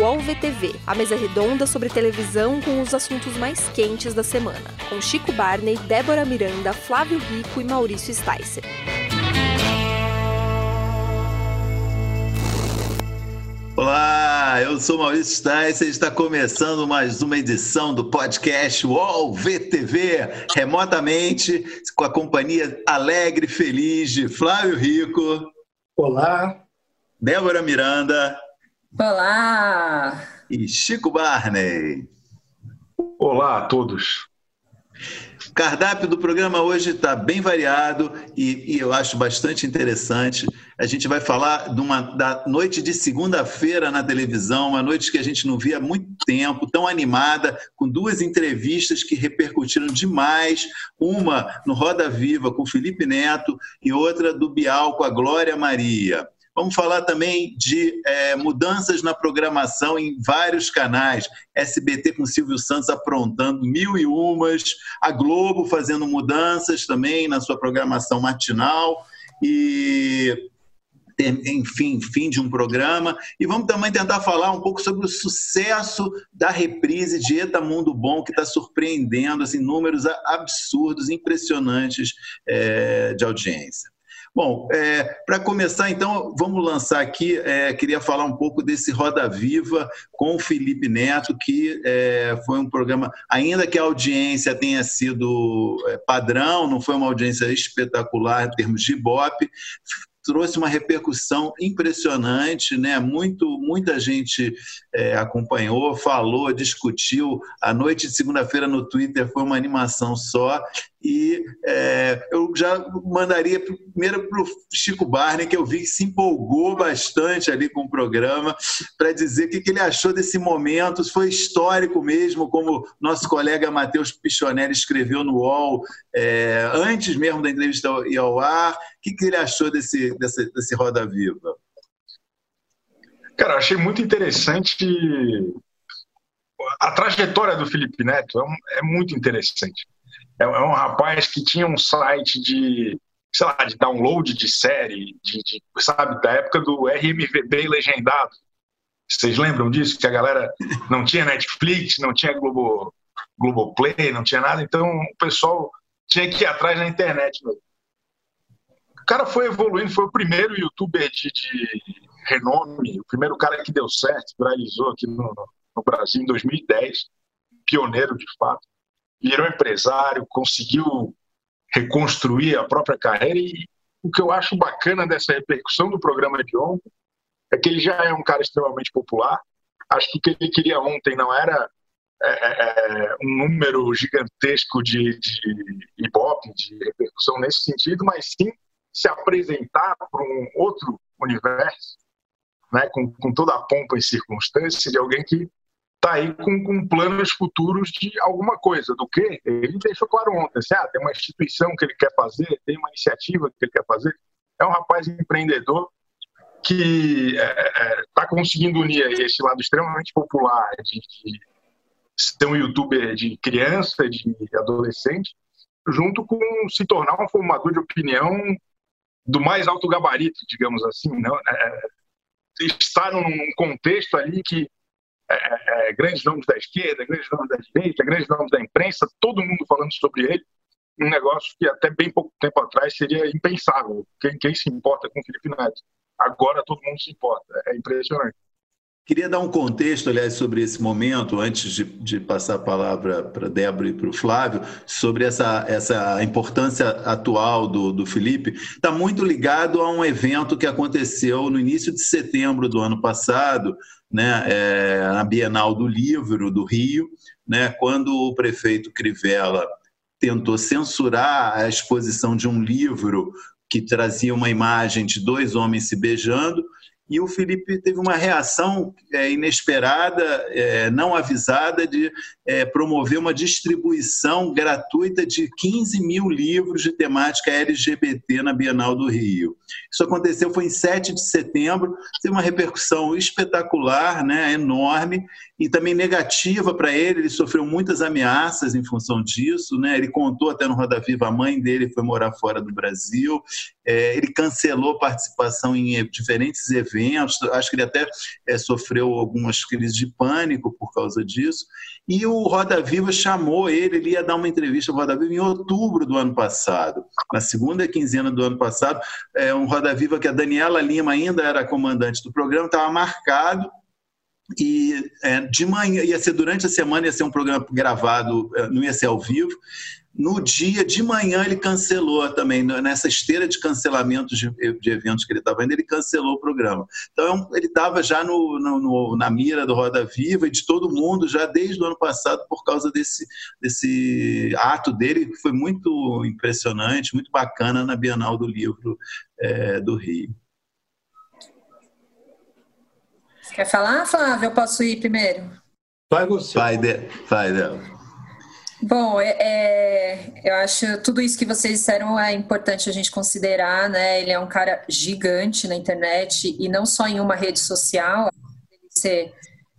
UOL VTV, a mesa redonda sobre televisão com os assuntos mais quentes da semana, com Chico Barney, Débora Miranda, Flávio Rico e Maurício Sticer. Olá, eu sou Maurício Sticer e está começando mais uma edição do podcast UOL VTV, remotamente, com a companhia alegre e feliz de Flávio Rico. Olá. Débora Miranda. Olá! E Chico Barney. Olá a todos. O cardápio do programa hoje está bem variado e, e, eu acho bastante interessante. A gente vai falar de uma, da noite de segunda-feira na televisão, uma noite que a gente não via há muito tempo, tão animada, com duas entrevistas que repercutiram demais. Uma no Roda Viva com o Felipe Neto e outra do Bial com a Glória Maria. Vamos falar também de é, mudanças na programação em vários canais. SBT com Silvio Santos aprontando mil e umas, a Globo fazendo mudanças também na sua programação matinal e enfim, fim de um programa. E vamos também tentar falar um pouco sobre o sucesso da reprise de Eta Mundo Bom, que está surpreendendo assim, números absurdos, impressionantes é, de audiência. Bom, é, para começar, então, vamos lançar aqui. É, queria falar um pouco desse Roda Viva com o Felipe Neto, que é, foi um programa, ainda que a audiência tenha sido é, padrão, não foi uma audiência espetacular em termos de Ibope, trouxe uma repercussão impressionante, né? Muito, muita gente é, acompanhou, falou, discutiu. A noite de segunda-feira no Twitter foi uma animação só. E é, eu já mandaria primeiro para o Chico Barney, que eu vi que se empolgou bastante ali com o programa, para dizer o que, que ele achou desse momento. Foi histórico mesmo, como nosso colega Matheus Pichonelli escreveu no UOL, é, antes mesmo da entrevista ir ao ar. O que, que ele achou desse, desse, desse Roda Viva? Cara, achei muito interessante a trajetória do Felipe Neto é, um, é muito interessante. É, é, um rapaz que tinha um site de, sei lá, de download de série, de, de sabe, da época do RMVB legendado. Vocês lembram disso? Que a galera não tinha Netflix, não tinha Globo, Globoplay, não tinha nada, então o pessoal tinha que ir atrás na internet. O cara foi evoluindo, foi o primeiro youtuber de, de renome, o primeiro cara que deu certo, viralizou aqui no, no Brasil em 2010, pioneiro de fato virou empresário, conseguiu reconstruir a própria carreira e o que eu acho bacana dessa repercussão do programa de ontem é que ele já é um cara extremamente popular. Acho que o que ele queria ontem não era é, é, é um número gigantesco de, de ibope, de repercussão nesse sentido, mas sim se apresentar para um outro universo, né, com, com toda a pompa e circunstância de alguém que está aí com, com, planos futuros de alguma coisa. Do que? Ele deixou claro ontem. Assim, ah, tem uma instituição que ele quer fazer, tem uma iniciativa que ele quer fazer. É um rapaz empreendedor que está é, é, tá conseguindo unir esse lado extremamente popular de, de ser um youtuber de criança, de adolescente, junto com se tornar um formador de opinião do mais alto gabarito, digamos assim. Não? É, estar num contexto ali que é, é, é, grandes nomes da esquerda, grandes nomes da direita, grandes nomes da imprensa, todo mundo falando sobre ele, um negócio que até bem pouco tempo atrás seria impensável. Quem, quem se importa com o Felipe Neto? Agora todo mundo se importa. É impressionante. Queria dar um contexto, aliás, sobre esse momento, antes de, de passar a palavra para Débora e para o Flávio, sobre essa, essa importância atual do, do Felipe. Está muito ligado a um evento que aconteceu no início de setembro do ano passado, né, é, na Bienal do Livro do Rio, né, quando o prefeito Crivella tentou censurar a exposição de um livro que trazia uma imagem de dois homens se beijando, e o Felipe teve uma reação é, inesperada, é, não avisada, de é, promover uma distribuição gratuita de 15 mil livros de temática LGBT na Bienal do Rio. Isso aconteceu, foi em 7 de setembro, teve uma repercussão espetacular, né, enorme, e também negativa para ele, ele sofreu muitas ameaças em função disso, né, ele contou até no Roda Viva, a mãe dele foi morar fora do Brasil, é, ele cancelou participação em diferentes eventos, acho que ele até é, sofreu algumas crises de pânico por causa disso. E o Roda Viva chamou ele, ele ia dar uma entrevista ao Roda Viva em outubro do ano passado, na segunda quinzena do ano passado, é, um Roda Viva que a Daniela Lima ainda era comandante do programa, estava marcado e é, de manhã, ia ser durante a semana, ia ser um programa gravado, é, não ia ser ao vivo. No dia de manhã ele cancelou também, nessa esteira de cancelamentos de, de eventos que ele estava indo, ele cancelou o programa. Então ele estava já no, no, no, na mira do Roda Viva e de todo mundo já desde o ano passado por causa desse, desse ato dele, que foi muito impressionante, muito bacana na Bienal do Livro é, do Rio. Quer falar, Flávio? Eu posso ir primeiro? Vai você. Vai, de, vai dela. Bom, é, é, eu acho tudo isso que vocês disseram é importante a gente considerar, né? Ele é um cara gigante na internet e não só em uma rede social, ele ser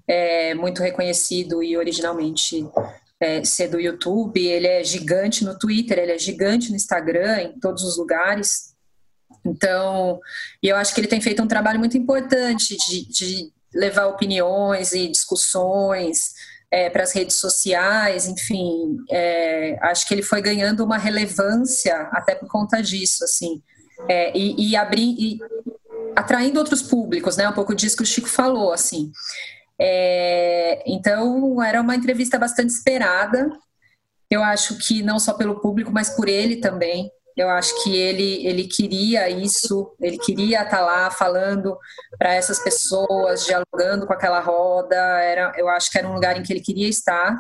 é, muito reconhecido e originalmente é, ser do YouTube, ele é gigante no Twitter, ele é gigante no Instagram, em todos os lugares. Então, eu acho que ele tem feito um trabalho muito importante de, de levar opiniões e discussões é, para as redes sociais, enfim, é, acho que ele foi ganhando uma relevância até por conta disso, assim, é, e, e, abrir, e atraindo outros públicos, né? Um pouco disso que o Chico falou, assim. É, então, era uma entrevista bastante esperada. Eu acho que não só pelo público, mas por ele também. Eu acho que ele, ele queria isso, ele queria estar lá falando para essas pessoas, dialogando com aquela roda. Era, eu acho que era um lugar em que ele queria estar.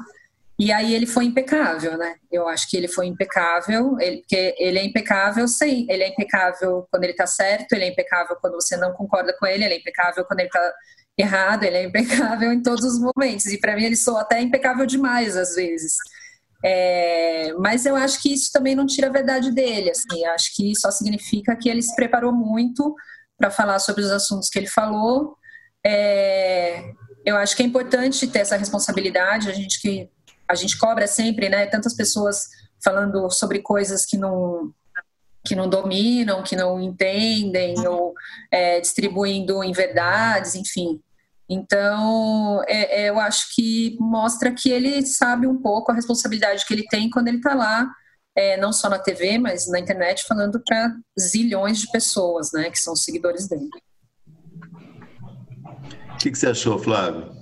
E aí ele foi impecável, né? Eu acho que ele foi impecável, ele, porque ele é impecável sim, ele é impecável quando ele está certo, ele é impecável quando você não concorda com ele, ele é impecável quando ele está errado, ele é impecável em todos os momentos. E para mim ele soa até impecável demais às vezes. É, mas eu acho que isso também não tira a verdade dele. Assim, acho que só significa que ele se preparou muito para falar sobre os assuntos que ele falou. É, eu acho que é importante ter essa responsabilidade. A gente que a gente cobra sempre, né? Tantas pessoas falando sobre coisas que não que não dominam, que não entendem, ou é, distribuindo em verdades, enfim. Então, é, é, eu acho que mostra que ele sabe um pouco a responsabilidade que ele tem quando ele está lá, é, não só na TV, mas na internet, falando para zilhões de pessoas, né, que são seguidores dele. O que, que você achou, Flávio?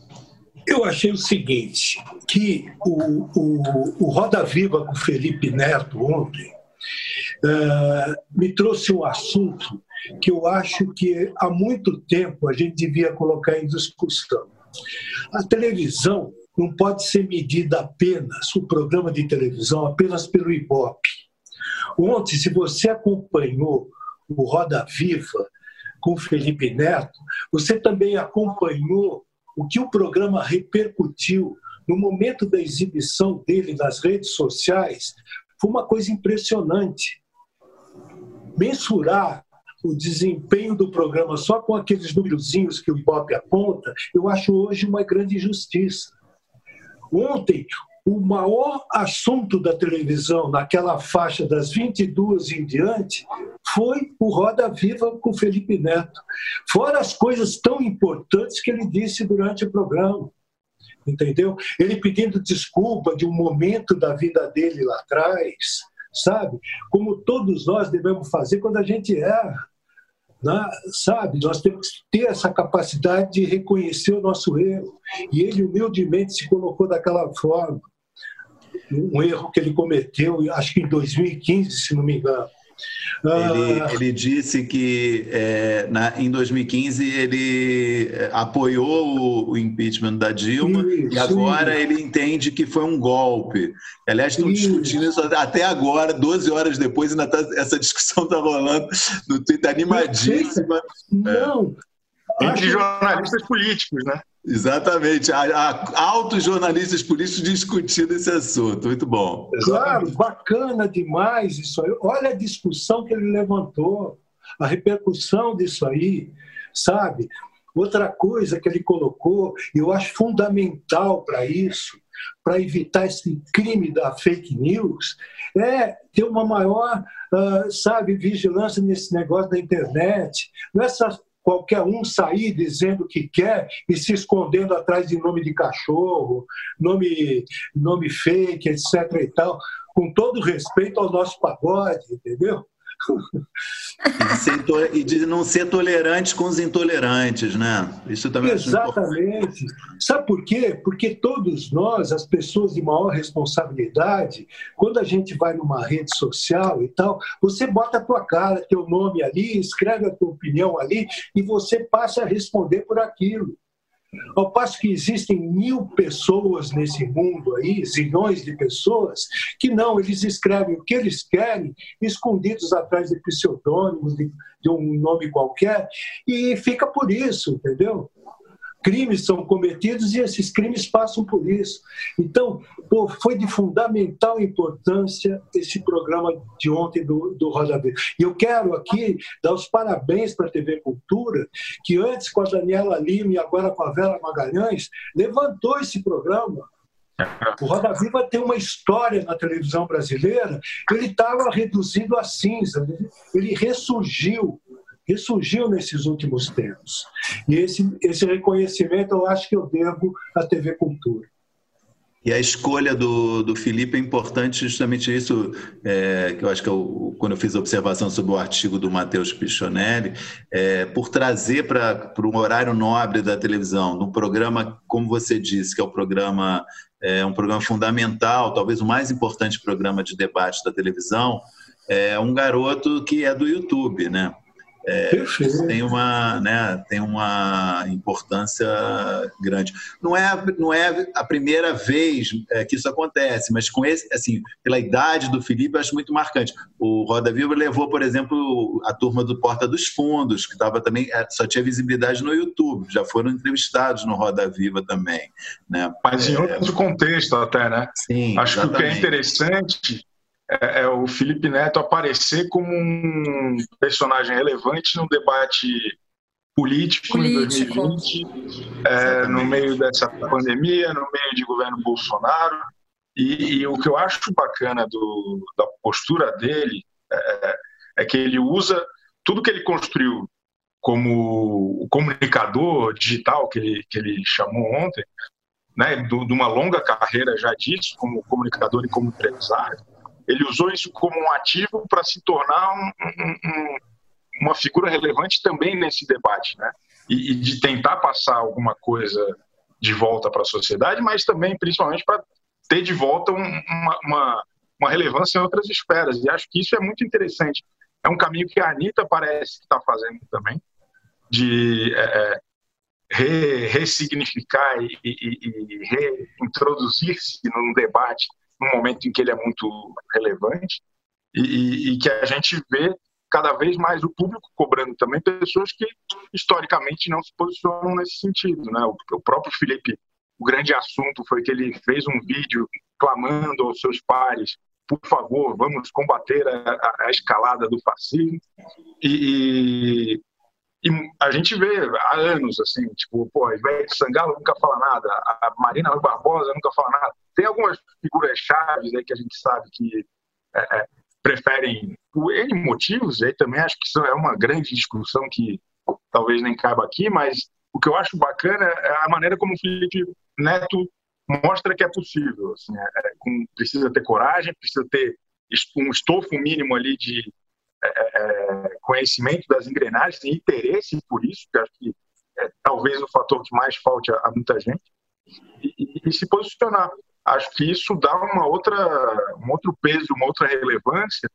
Eu achei o seguinte, que o, o, o Roda Viva com o Felipe Neto ontem uh, me trouxe um assunto que eu acho que há muito tempo a gente devia colocar em discussão. A televisão não pode ser medida apenas, o programa de televisão, apenas pelo Ibope. Ontem, se você acompanhou o Roda Viva com Felipe Neto, você também acompanhou o que o programa repercutiu no momento da exibição dele nas redes sociais. Foi uma coisa impressionante. Mensurar o desempenho do programa só com aqueles númerozinhos que o Ibope aponta, eu acho hoje uma grande injustiça. Ontem, o maior assunto da televisão naquela faixa das 22 em diante foi o Roda Viva com Felipe Neto. Fora as coisas tão importantes que ele disse durante o programa. Entendeu? Ele pedindo desculpa de um momento da vida dele lá atrás, sabe? Como todos nós devemos fazer quando a gente erra. Né? Sabe, nós temos que ter essa capacidade de reconhecer o nosso erro. E ele humildemente se colocou daquela forma. Um erro que ele cometeu, acho que em 2015, se não me engano. Ele, ah. ele disse que é, na, em 2015 ele é, apoiou o, o impeachment da Dilma isso, e agora isso. ele entende que foi um golpe. Aliás, estão discutindo isso até agora, 12 horas depois, ainda tá, essa discussão está rolando no Twitter animadíssima. Não, Entre jornalistas políticos, né? Exatamente. altos jornalistas políticos discutindo esse assunto. Muito bom. Claro, bacana demais isso aí. Olha a discussão que ele levantou, a repercussão disso aí, sabe? Outra coisa que ele colocou, e eu acho fundamental para isso, para evitar esse crime da fake news, é ter uma maior, uh, sabe, vigilância nesse negócio da internet. Não é qualquer um sair dizendo o que quer e se escondendo atrás de nome de cachorro, nome, nome fake, etc. e tal, com todo respeito ao nosso pagode, entendeu? E de, não ser tolerante com os intolerantes, né? Isso também Exatamente. Sabe por quê? Porque todos nós, as pessoas de maior responsabilidade, quando a gente vai numa rede social e tal, você bota a tua cara, teu nome ali, escreve a tua opinião ali e você passa a responder por aquilo. Ao passo que existem mil pessoas nesse mundo aí, zilhões de pessoas, que não, eles escrevem o que eles querem, escondidos atrás de pseudônimos, de, de um nome qualquer, e fica por isso, entendeu? Crimes são cometidos e esses crimes passam por isso. Então, pô, foi de fundamental importância esse programa de ontem do, do Roda Verde. E eu quero aqui dar os parabéns para a TV Cultura, que antes com a Daniela Lima e agora com a Vera Magalhães, levantou esse programa. O Roda Viva tem uma história na televisão brasileira, ele estava reduzido a cinza, ele ressurgiu ressurgiu nesses últimos tempos. E esse, esse reconhecimento eu acho que eu devo à TV Cultura. E a escolha do, do Felipe é importante justamente isso, é, que eu acho que eu, quando eu fiz a observação sobre o artigo do Matheus Pichonelli, é, por trazer para um horário nobre da televisão, num programa, como você disse, que é o programa, é um programa fundamental, talvez o mais importante programa de debate da televisão, é um garoto que é do YouTube, né? É, tem uma né, tem uma importância grande. Não é não é a primeira vez é, que isso acontece mas com esse assim pela idade do Felipe eu acho muito marcante. O Roda Viva levou por exemplo a turma do Porta dos Fundos que estava também é, só tinha visibilidade no YouTube já foram entrevistados no Roda Viva também né? Mas em é, outro contexto até né? Sim acho exatamente. que o que é interessante é, é, o Felipe Neto aparecer como um personagem relevante no debate político, político. em 2020, é, no meio dessa pandemia, no meio de governo Bolsonaro. E, e o que eu acho bacana do, da postura dele é, é que ele usa tudo que ele construiu como o comunicador digital que ele, que ele chamou ontem, né, de uma longa carreira já disso, como comunicador e como empresário, ele usou isso como um ativo para se tornar um, um, um, uma figura relevante também nesse debate, né? E, e de tentar passar alguma coisa de volta para a sociedade, mas também, principalmente, para ter de volta uma, uma, uma, relevância em outras esferas. E acho que isso é muito interessante. É um caminho que a Anitta parece que está fazendo também, de é, é, re, ressignificar e, e, e reintroduzir-se num debate num momento em que ele é muito relevante e, e, que a gente vê cada vez mais o público cobrando também pessoas que historicamente não se posicionam nesse sentido, né? O, o próprio Felipe, o grande assunto foi que ele fez um vídeo clamando aos seus pares por favor, vamos combater a, a, escalada do fascismo. E, e, e, a gente vê há anos, assim, tipo, pô, a Ivete Sangalo nunca fala nada, a Marina Rui Barbosa nunca fala nada. Tem algumas figuras chaves aí que a gente sabe que é, é, preferem, por N motivos, aí também acho que isso é uma grande discussão que talvez nem caiba aqui, mas o que eu acho bacana é a maneira como o Felipe Neto mostra que é possível. Assim, é, é com, precisa ter coragem, precisa ter um estofo mínimo ali de é, é, conhecimento das engrenagens e interesse por isso, que acho que é talvez o fator que mais falte a, a muita gente, e, e, e se posicionar acho que isso dá uma outra, um outro peso, uma outra relevância,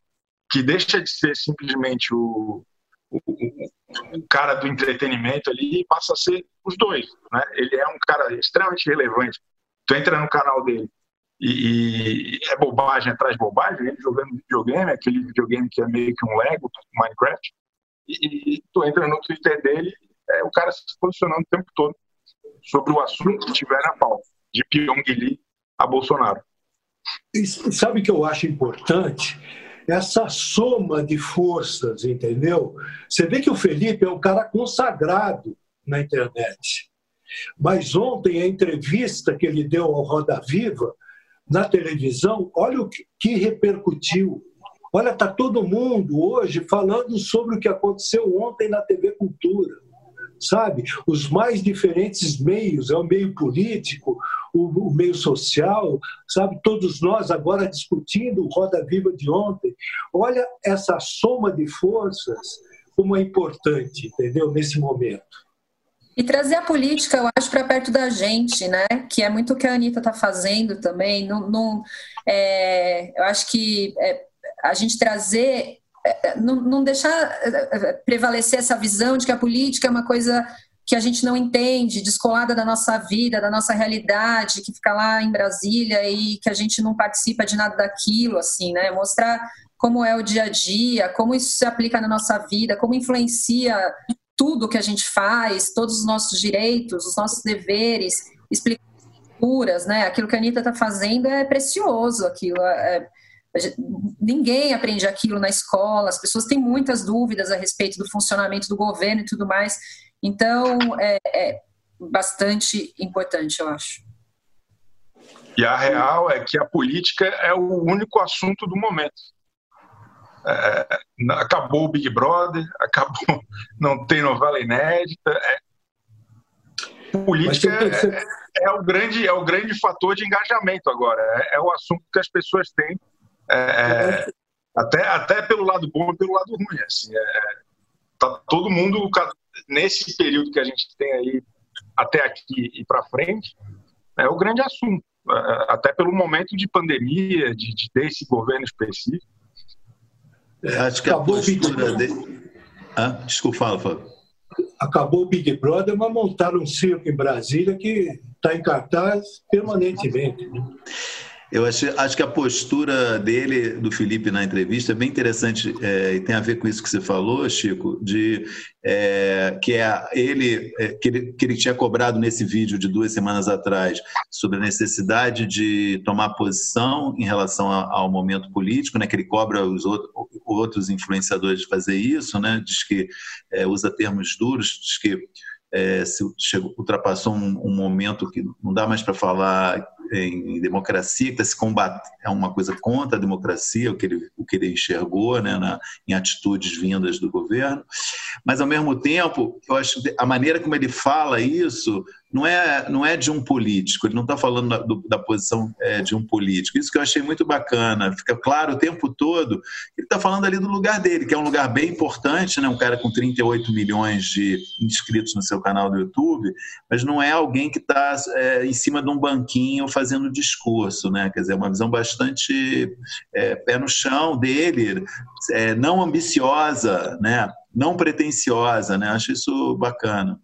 que deixa de ser simplesmente o, o, o, cara do entretenimento ali e passa a ser os dois. Né? Ele é um cara extremamente relevante. Tu entra no canal dele e, e é bobagem atrás bobagem, ele jogando videogame, aquele videogame que é meio que um Lego, Minecraft, e, e tu entra no Twitter dele, é o cara se posicionando o tempo todo sobre o assunto que tiver na pauta, de Pyongyang a Bolsonaro. E sabe o que eu acho importante? Essa soma de forças, entendeu? Você vê que o Felipe é um cara consagrado na internet. Mas ontem, a entrevista que ele deu ao Roda Viva, na televisão, olha o que repercutiu. Olha, está todo mundo hoje falando sobre o que aconteceu ontem na TV Cultura sabe? Os mais diferentes meios, é o meio político, o, o, meio social, sabe? Todos nós agora discutindo o Roda Viva de ontem. Olha essa soma de forças, como é importante, entendeu? Nesse momento. E trazer a política, eu acho, para perto da gente, né? Que é muito o que a Anitta está fazendo também. Não, não é, eu acho que é, a gente trazer não, não deixar eh, eh, prevalecer essa visão de que a política é uma coisa que a gente não entende, descolada da nossa vida, da nossa realidade, que fica lá em Brasília e que a gente não participa de nada daquilo, assim, né? Mostrar como é o dia a dia, como isso se aplica na nossa vida, como influencia tudo que a gente faz, todos os nossos direitos, os nossos deveres, explicações, né? Aquilo que a Anitta está fazendo é precioso, aquilo é, Ninguém aprende aquilo na escola, as pessoas têm muitas dúvidas a respeito do funcionamento do governo e tudo mais. Então, é, é bastante importante, eu acho. E a real é que a política é o único assunto do momento. É, acabou o Big Brother, acabou, não tem novela inédita. É, política é, é, o grande, é o grande fator de engajamento agora. É, é o assunto que as pessoas têm é, é, até, até pelo lado bom e pelo lado ruim. Assim, é, tá todo mundo, nesse período que a gente tem aí até aqui e para frente, é o grande assunto. É, até pelo momento de pandemia, de, de desse governo específico. É, acho que Acabou a postura dele. Ah, desculpa, fala, Fábio. Acabou o Big Brother, mas montaram um circo em Brasília que está em cartaz permanentemente. Eu acho, acho que a postura dele, do Felipe, na entrevista é bem interessante é, e tem a ver com isso que você falou, Chico, de é, que é ele, é, que ele que ele tinha cobrado nesse vídeo de duas semanas atrás sobre a necessidade de tomar posição em relação ao momento político, né, que ele cobra os outros, outros influenciadores de fazer isso, né, diz que é, usa termos duros, diz que é, se chegou, ultrapassou um, um, momento que não dá mais para falar em, em democracia, que se combate, é uma coisa contra a democracia, o que ele, o que ele enxergou né, na, em atitudes vindas do governo. Mas, ao mesmo tempo, eu acho a maneira como ele fala isso não é, não é de um político, ele não está falando da, do, da posição é, de um político. Isso que eu achei muito bacana, fica claro o tempo todo, ele está falando ali do lugar dele, que é um lugar bem importante, né? um cara com 38 milhões de inscritos no seu canal do YouTube, mas não é alguém que está é, em cima de um banquinho fazendo discurso, né? quer dizer, uma visão bastante é, pé no chão dele, é, não ambiciosa, né? não pretensiosa, né? acho isso bacana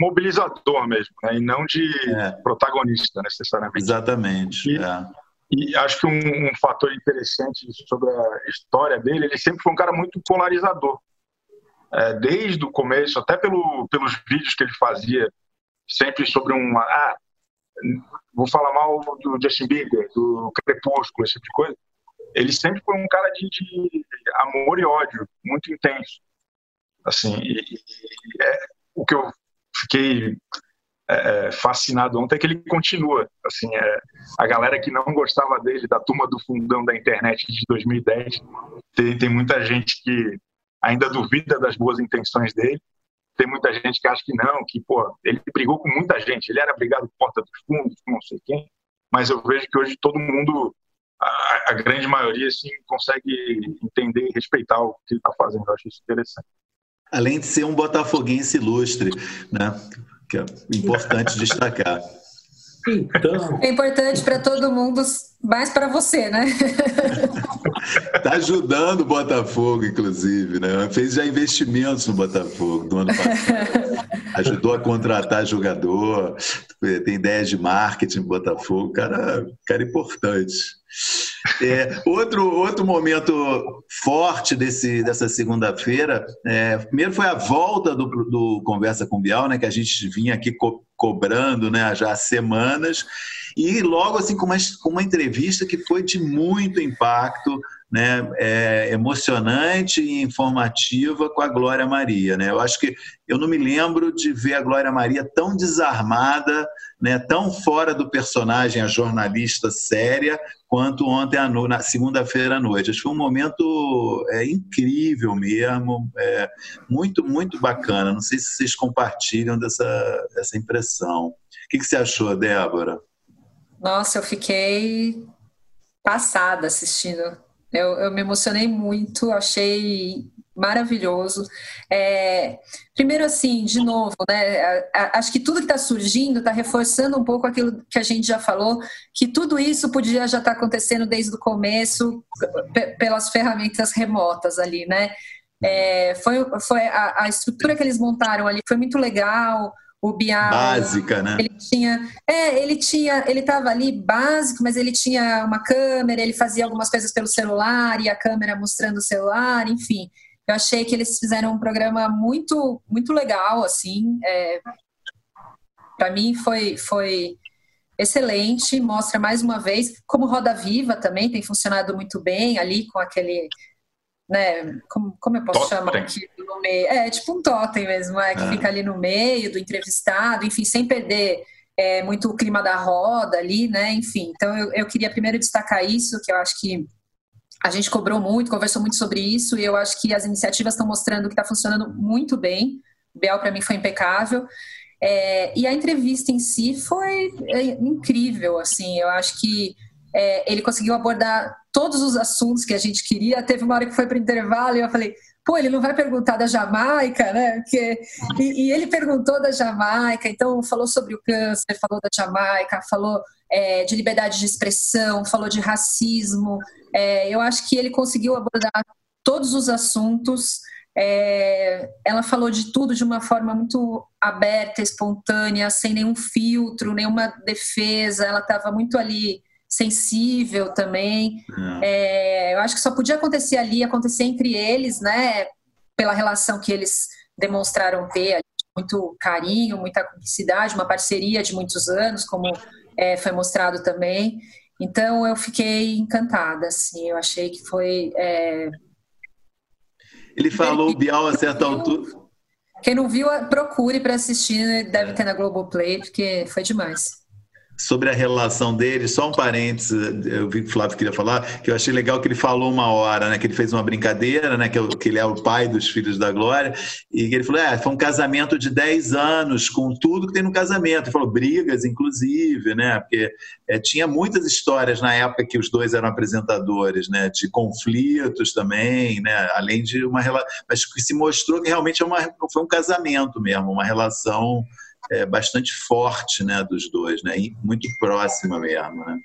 mobilizador mesmo, né? e não de é. protagonista necessariamente. Exatamente. E, é. e acho que um, um, fator interessante sobre a história dele, ele sempre foi um cara muito polarizador. É, desde o começo, até pelo, pelos vídeos que ele fazia, sempre sobre um. Ah, vou falar mal do Justin Bieber, do Crepúsculo, esse tipo de coisa. Ele sempre foi um cara de, de amor e ódio muito intenso. Assim, e, e é, o que eu fiquei é, é, fascinado ontem é que ele continua. Assim, é, a galera que não gostava dele, da turma do fundão da internet de 2010, tem, tem muita gente que ainda duvida das boas intenções dele. Tem muita gente que acha que não, que pô, ele brigou com muita gente. Ele era brigado por porta dos fundos, com não sei quem. Mas eu vejo que hoje todo mundo, a, a grande maioria, assim, consegue entender e respeitar o que ele está fazendo. Eu acho isso interessante além de ser um botafoguense ilustre, né? que é importante destacar. Então... É importante para todo mundo, mais para você, né? Está ajudando o Botafogo, inclusive, né? Fez já investimentos no Botafogo do ano passado. Ajudou a contratar jogador, tem ideias de marketing no Botafogo, cara, cara importante. É, outro, outro momento forte desse, dessa segunda-feira, é, primeiro foi a volta do, do Conversa com Bial, né, que a gente vinha aqui co cobrando né, já há semanas, e logo assim com uma, com uma entrevista que foi de muito impacto, né, é, emocionante e informativa com a Glória Maria. Né? Eu acho que eu não me lembro de ver a Glória Maria tão desarmada, né, tão fora do personagem, a jornalista séria, quanto ontem à no, na segunda-feira à noite. Acho que foi um momento é, incrível mesmo, é, muito, muito bacana. Não sei se vocês compartilham dessa, dessa impressão. O que, que você achou, Débora? Nossa, eu fiquei passada assistindo eu, eu me emocionei muito, achei maravilhoso. É, primeiro, assim, de novo, né? Acho que tudo que está surgindo está reforçando um pouco aquilo que a gente já falou, que tudo isso podia já estar tá acontecendo desde o começo pelas ferramentas remotas ali, né? É, foi foi a, a, estrutura que eles montaram ali foi muito legal o Bial. Básica, né? Ele tinha. É, ele tinha. Ele estava ali básico, mas ele tinha uma câmera, ele fazia algumas coisas pelo celular e a câmera mostrando o celular, enfim. Eu achei que eles fizeram um programa muito, muito legal, assim. É, Para mim foi, foi excelente, mostra mais uma vez como Roda Viva também tem funcionado muito bem ali com aquele né? Como, como eu posso totem. chamar aqui no meio? É tipo um totem mesmo, é, que é. fica ali no meio do entrevistado, enfim, sem perder é, muito o clima da roda ali, né? Enfim, então eu, eu queria primeiro destacar isso, que eu acho que a gente cobrou muito, conversou muito sobre isso, e eu acho que as iniciativas estão mostrando que está funcionando muito bem. O Biel, para mim, foi impecável. É, e a entrevista em si foi é, incrível, assim, eu acho que é, ele conseguiu abordar todos os assuntos que a gente queria. Teve uma hora que foi para o intervalo e eu falei, pô, ele não vai perguntar da Jamaica, né? Porque, e, e, ele perguntou da Jamaica, então falou sobre o câncer, falou da Jamaica, falou é, de liberdade de expressão, falou de racismo. É, eu acho que ele conseguiu abordar todos os assuntos. É, ela falou de tudo de uma forma muito aberta, espontânea, sem nenhum filtro, nenhuma defesa. Ela estava muito ali sensível também. É. É, eu acho que só podia acontecer ali, acontecer entre eles, né? Pela relação que eles demonstraram ter, muito carinho, muita cumplicidade, uma parceria de muitos anos, como é, foi mostrado também. Então eu fiquei encantada, assim, eu achei que foi. É... Ele falou o Bial a certa altura. Quem não viu, procure para assistir, deve ter na Globoplay, porque foi demais sobre a relação deles, só um parênteses, eu vi que o Flávio queria falar, que eu achei legal que ele falou uma hora, né, que ele fez uma brincadeira, né, que, eu, que ele é o pai dos filhos da Glória, e ele falou, é, foi um casamento de 10 anos, com tudo que tem no casamento, ele falou, brigas, inclusive, né, porque é, tinha muitas histórias na época que os dois eram apresentadores, né, de conflitos também, né, além de uma relação, mas que se mostrou que realmente é uma, foi um casamento mesmo, uma relação é, bastante forte né, dos dois, né, e muito próxima mesmo. Né?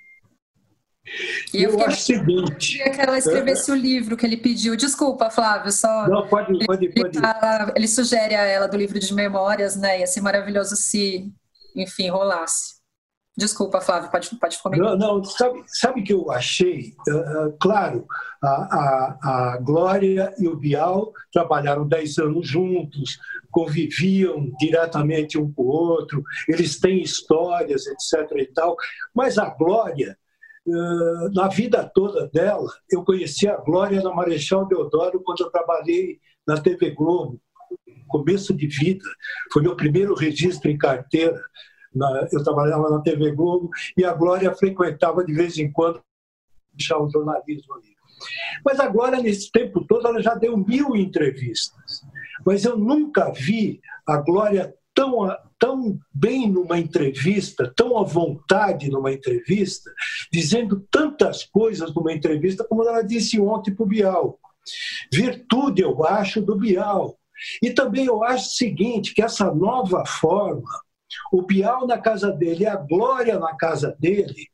E eu, eu acho o seguinte. que ela escrevesse é... o livro que ele pediu. Desculpa, Flávio, só. Não, pode, pode, pode. Ele, ele sugere a ela do livro de memórias, né? Ia ser maravilhoso se, enfim, rolasse. Desculpa, Flávio, pode, pode comentar. Não, não sabe, sabe que eu achei? Uh, claro, a, a, a Glória e o Bial trabalharam 10 anos juntos, conviviam diretamente um com o outro, eles têm histórias, etc. e tal, mas a Glória, uh, na vida toda dela, eu conheci a Glória na Marechal Deodoro quando eu trabalhei na TV Globo, começo de vida, foi meu primeiro registro em carteira na, eu trabalhava na TV Globo e a Glória frequentava de vez em quando deixar o jornalismo ali. Mas a Glória, nesse tempo todo, ela já deu mil entrevistas. Mas eu nunca vi a Glória tão, tão bem numa entrevista, tão à vontade numa entrevista, dizendo tantas coisas numa entrevista, como ela disse ontem para o Bial. Virtude, eu acho, do Bial. E também eu acho o seguinte, que essa nova forma o Bial na casa dele e a Glória na casa dele,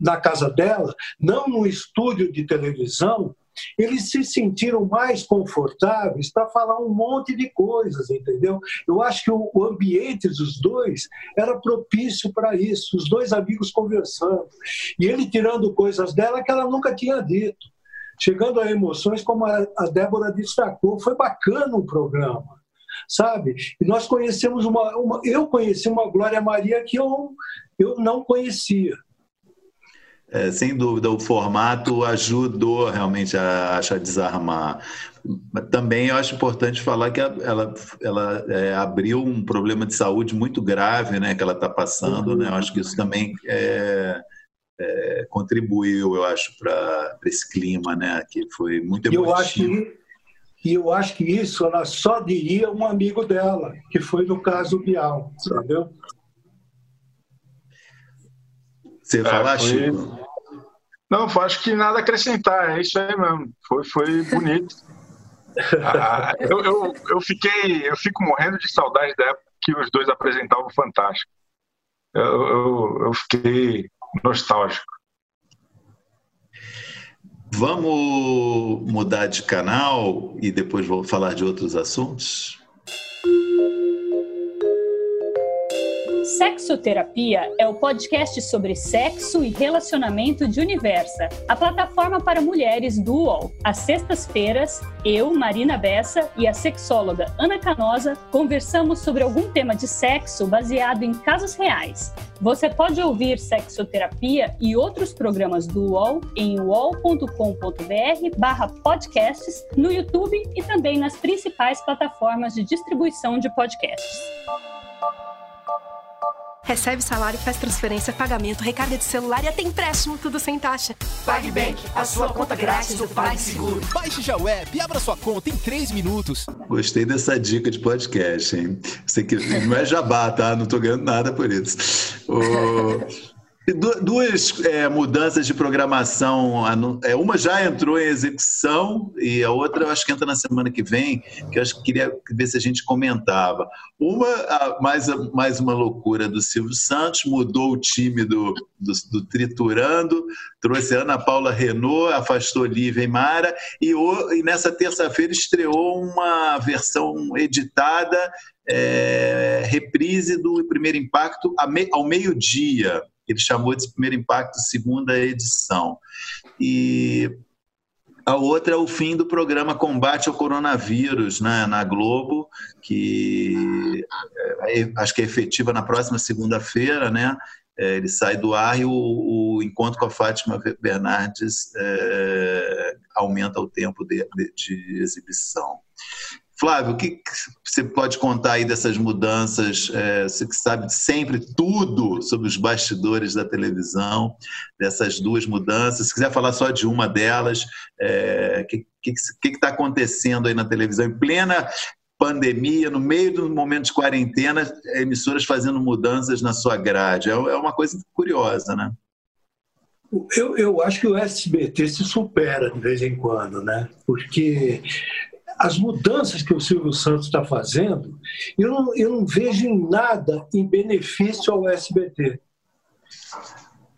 na casa dela, não no estúdio de televisão, eles se sentiram mais confortáveis para falar um monte de coisas, entendeu? Eu acho que o ambiente dos dois era propício para isso, os dois amigos conversando. E ele tirando coisas dela que ela nunca tinha dito. Chegando a emoções, como a Débora destacou, foi bacana o programa sabe? E nós conhecemos uma, uma eu conheci uma Glória Maria que eu, eu não conhecia. é, sem dúvida, o formato ajudou realmente a, a desarmar. Também eu acho importante falar que ela, ela é, abriu um problema de saúde muito grave né, que ela está passando. Né? Eu acho que isso também é, é, contribuiu, eu acho, para esse clima né, que foi muito emotivo. Eu acho que, e eu acho que isso ela só diria um amigo dela, que foi no caso Bial, entendeu? Você falar, é, foi... Chico? Não, acho que nada a acrescentar, é isso aí mesmo. Foi, foi bonito. ah, eu, eu, eu, fiquei, eu fico morrendo de saudade da época que os dois apresentavam o Fantástico. Eu, eu, eu fiquei nostálgico. Vamos mudar de canal e depois vou falar de outros assuntos? Sexoterapia é o podcast sobre sexo e relacionamento de Universa, a plataforma para mulheres do UOL. Às sextas-feiras, eu, Marina Bessa e a sexóloga Ana Canosa conversamos sobre algum tema de sexo baseado em casos reais. Você pode ouvir Sexoterapia e outros programas do UOL em uol.com.br/podcasts no YouTube e também nas principais plataformas de distribuição de podcasts. Recebe salário, faz transferência, pagamento, recarga de celular e até empréstimo, tudo sem taxa. PagBank, a sua conta grátis do PagSeguro. Baixe já o app e abra sua conta em 3 minutos. Gostei dessa dica de podcast, hein? Sei que não é jabá, tá? Não tô ganhando nada por isso. O... Duas é, mudanças de programação. É, uma já entrou em execução e a outra eu acho que entra na semana que vem, que eu acho que queria ver se a gente comentava. Uma, mais, mais uma loucura do Silvio Santos, mudou o time do, do, do Triturando, trouxe Ana Paula Renault, afastou Lívia e Mara, e, o, e nessa terça-feira estreou uma versão editada, é, reprise do Primeiro Impacto ao meio-dia ele chamou de Primeiro Impacto Segunda Edição. E a outra é o fim do programa Combate ao Coronavírus né, na Globo, que é, é, acho que é efetiva na próxima segunda-feira, né? É, ele sai do ar e o, o encontro com a Fátima Bernardes é, aumenta o tempo de, de, de exibição. Flávio, o que você pode contar aí dessas mudanças? É, você que sabe sempre tudo sobre os bastidores da televisão, dessas duas mudanças. Se quiser falar só de uma delas, o é, que está acontecendo aí na televisão em plena pandemia, no meio do momento de quarentena, emissoras fazendo mudanças na sua grade? É, é uma coisa curiosa, né? Eu, eu acho que o SBT se supera de vez em quando, né? Porque as mudanças que o Silvio Santos está fazendo, eu não, eu não vejo em nada em benefício ao SBT.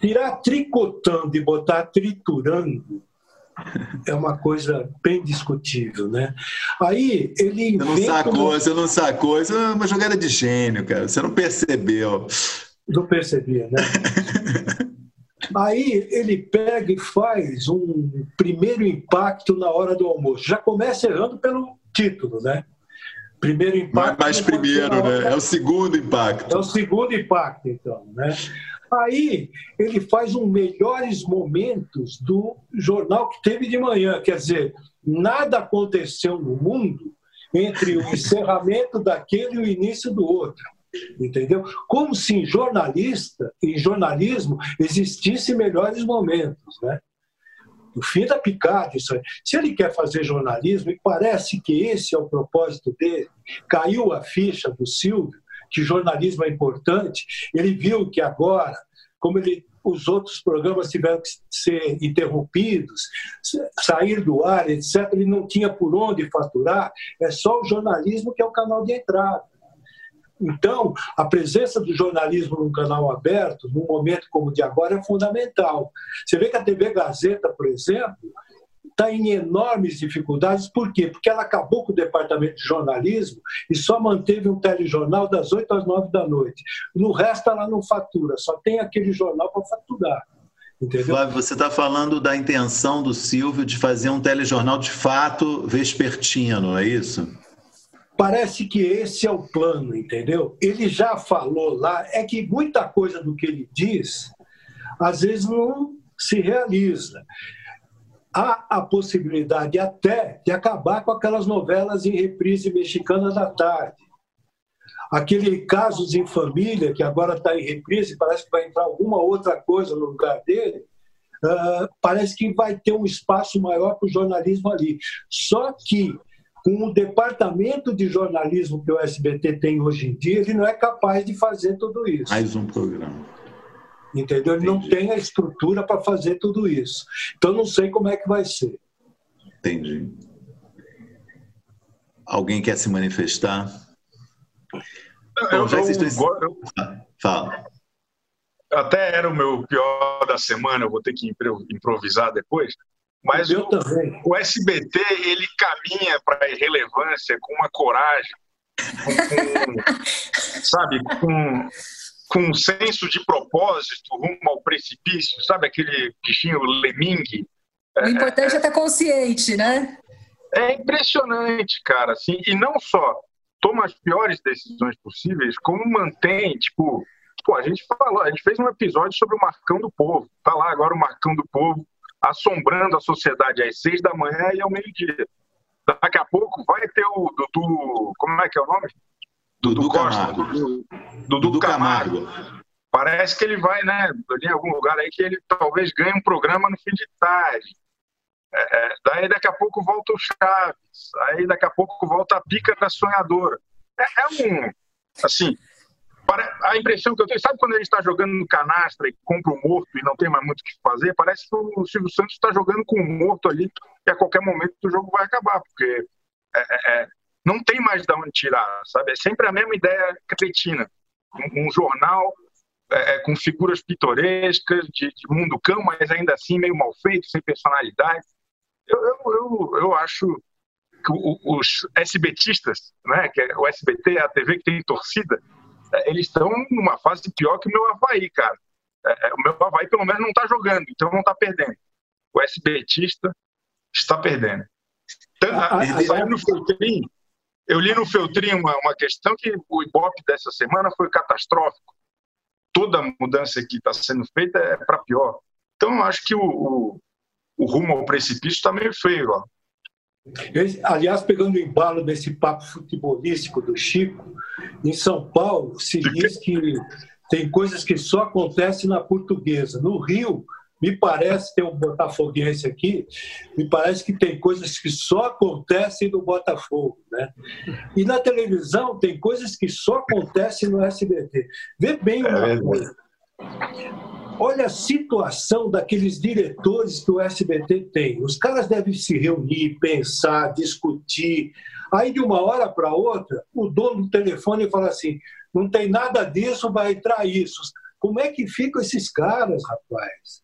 Tirar tricotando e botar triturando é uma coisa bem discutível, né? Aí ele Você não sacou, uma... você não sacou, isso é uma jogada de gênio, cara. Você não percebeu. Não percebia, né? Aí ele pega e faz um primeiro impacto na hora do almoço. Já começa errando pelo título, né? Primeiro impacto. Mas primeiro, né? É o segundo impacto. É o segundo impacto, então, né? Aí ele faz um melhores momentos do jornal que teve de manhã, quer dizer, nada aconteceu no mundo entre o encerramento daquele e o início do outro entendeu? Como se em jornalista, em jornalismo, existissem melhores momentos, né? O fim da picada, isso aí. Se ele quer fazer jornalismo, e parece que esse é o propósito dele, caiu a ficha do Silvio, que jornalismo é importante, ele viu que agora, como ele os outros programas tiveram que ser interrompidos, sair do ar, etc. Ele não tinha por onde faturar, é só o jornalismo que é o canal de entrada. Então, a presença do jornalismo num canal aberto, num momento como o de agora, é fundamental. Você vê que a TV Gazeta, por exemplo, está em enormes dificuldades. Por quê? Porque ela acabou com o departamento de jornalismo e só manteve um telejornal das 8 às 9 da noite. No resto, ela não fatura, só tem aquele jornal para faturar. Entendeu? Flávio, você está falando da intenção do Silvio de fazer um telejornal de fato vespertino, é isso? Parece que esse é o plano, entendeu? Ele já falou lá, é que muita coisa do que ele diz, às vezes não se realiza. Há a possibilidade até de acabar com aquelas novelas em reprise mexicana da tarde. Aquele Casos em Família, que agora está em reprise, parece que vai entrar alguma outra coisa no lugar dele, uh, parece que vai ter um espaço maior para o jornalismo ali. Só que com o departamento de jornalismo que o SBT tem hoje em dia, ele não é capaz de fazer tudo isso. Mais um programa. Entendeu? Ele Entendi. não tem a estrutura para fazer tudo isso. Então, não sei como é que vai ser. Entendi. Alguém quer se manifestar? Eu, Bom, já estão... eu, Fala. Até era o meu pior da semana, eu vou ter que improvisar depois. Mas o, o, SBT ele caminha para a irrelevância com uma coragem, com, sabe, com, com um senso de propósito rumo ao precipício, sabe aquele bichinho lemingue. O importante é, é estar consciente, né? É impressionante, cara, assim, e não só. Toma as piores decisões possíveis, como mantém, tipo, pô, a gente falou, a gente fez um episódio sobre o Marcão do Povo, tá lá agora o Marcão do Povo assombrando a sociedade às seis da manhã e ao meio-dia. Daqui a pouco vai ter o Dudu. Como é que é o nome? Dudu, Costa. Dudu, Dudu Camargo. Camargo. Parece que ele vai, né? Em algum lugar aí que ele talvez ganhe um programa no fim de tarde. É, é, daí daqui a pouco volta o Chaves. Aí daqui a pouco volta a pica da sonhadora. É, é um. Assim, a impressão que eu tenho, sabe quando gente está jogando no canastra e compra o morto e não tem mais muito o que fazer? Parece que o Silvio Santos está jogando com o morto ali e a qualquer momento o jogo vai acabar, porque é, é, é não tem mais de onde tirar, sabe? É sempre a mesma ideia cretina. Um, um jornal é, é, com figuras pitorescas, de, de, mundo cão, mas ainda assim meio mal feito, sem personalidade. Eu, eu, eu, eu acho que os SBTistas, né, que é o SBT é a TV que tem torcida, eles estão numa fase pior que o meu Havaí, cara. É, é o meu Havaí, pelo menos, não está jogando, então não está perdendo. O SBTista está perdendo. Tanto, ah, saiu no Feltrin, eu li no Feltrin uma, uma questão que o Ibope dessa semana foi catastrófico. Toda mudança que está sendo feita é para pior. Então, eu acho que o, o, o rumo ao precipício está meio feio. Ó. Aliás, pegando o embalo desse papo futebolístico do Chico, em São Paulo se diz que tem coisas que só acontecem na portuguesa. No Rio, me parece, tem um botafoguense aqui, me parece que tem coisas que só acontecem no Botafogo. Né? E na televisão tem coisas que só acontecem no SBT. Vê bem uma é coisa. Olha a situação daqueles diretores que o SBT tem. Os caras devem se reunir, pensar, discutir. Aí, de uma hora para outra, o dono do telefone fala assim: não tem nada disso, vai entrar isso. Como é que ficam esses caras, rapaz?